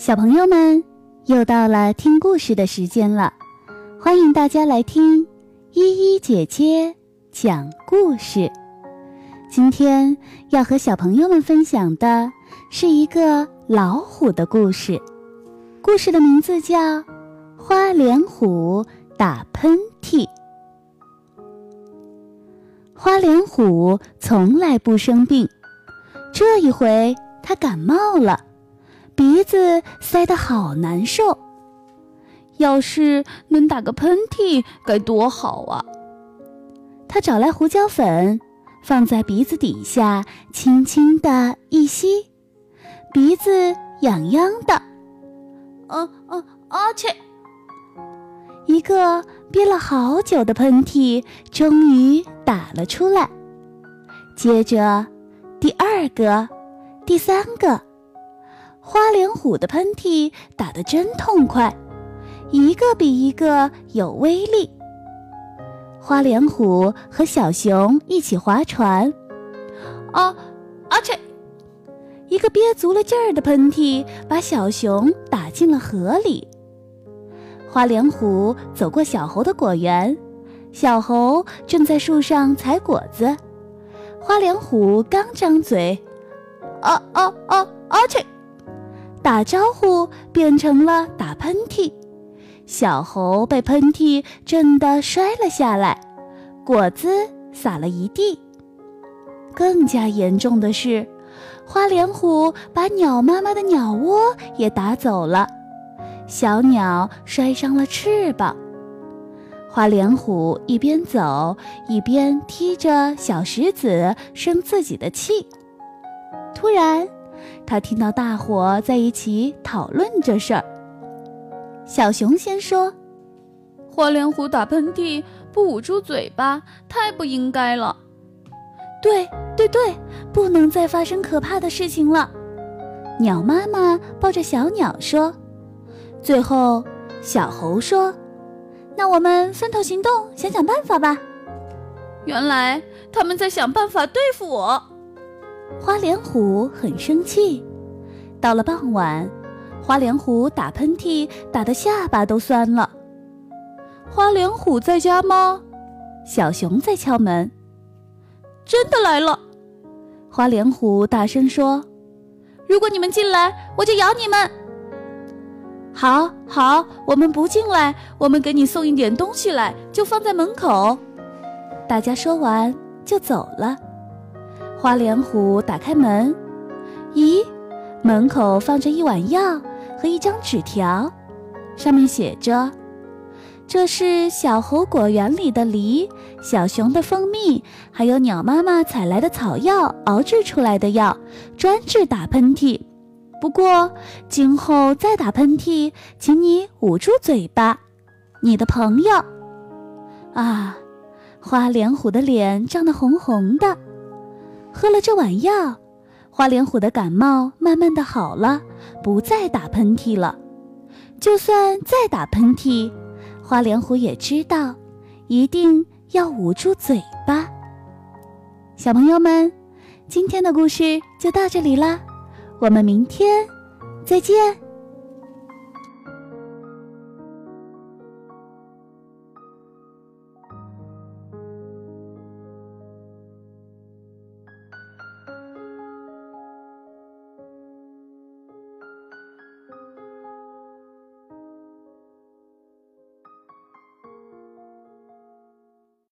小朋友们，又到了听故事的时间了，欢迎大家来听依依姐姐讲故事。今天要和小朋友们分享的是一个老虎的故事，故事的名字叫《花脸虎打喷嚏》。花脸虎从来不生病，这一回它感冒了。鼻子塞得好难受，要是能打个喷嚏该多好啊！他找来胡椒粉，放在鼻子底下，轻轻的一吸，鼻子痒痒的。哦哦哦切！一个憋了好久的喷嚏终于打了出来，接着第二个，第三个。花脸虎的喷嚏打得真痛快，一个比一个有威力。花脸虎和小熊一起划船，啊，阿切！一个憋足了劲儿的喷嚏把小熊打进了河里。花脸虎走过小猴的果园，小猴正在树上采果子。花脸虎刚张嘴，啊啊啊，阿切！打招呼变成了打喷嚏，小猴被喷嚏震得摔了下来，果子洒了一地。更加严重的是，花脸虎把鸟妈妈的鸟窝也打走了，小鸟摔伤了翅膀。花脸虎一边走一边踢着小石子生自己的气，突然。他听到大伙在一起讨论这事儿。小熊先说：“花脸虎打喷嚏不捂住嘴巴，太不应该了。”“对对对，不能再发生可怕的事情了。”鸟妈妈抱着小鸟说。最后，小猴说：“那我们分头行动，想想办法吧。”原来他们在想办法对付我。花脸虎很生气。到了傍晚，花脸虎打喷嚏打得下巴都酸了。花脸虎在家吗？小熊在敲门。真的来了！花脸虎大声说：“如果你们进来，我就咬你们。”好，好，我们不进来，我们给你送一点东西来，就放在门口。大家说完就走了。花脸虎打开门，咦，门口放着一碗药和一张纸条，上面写着：“这是小猴果园里的梨，小熊的蜂蜜，还有鸟妈妈采来的草药熬制出来的药，专治打喷嚏。不过今后再打喷嚏，请你捂住嘴巴。你的朋友。”啊，花脸虎的脸涨得红红的。喝了这碗药，花脸虎的感冒慢慢的好了，不再打喷嚏了。就算再打喷嚏，花脸虎也知道，一定要捂住嘴巴。小朋友们，今天的故事就到这里啦，我们明天再见。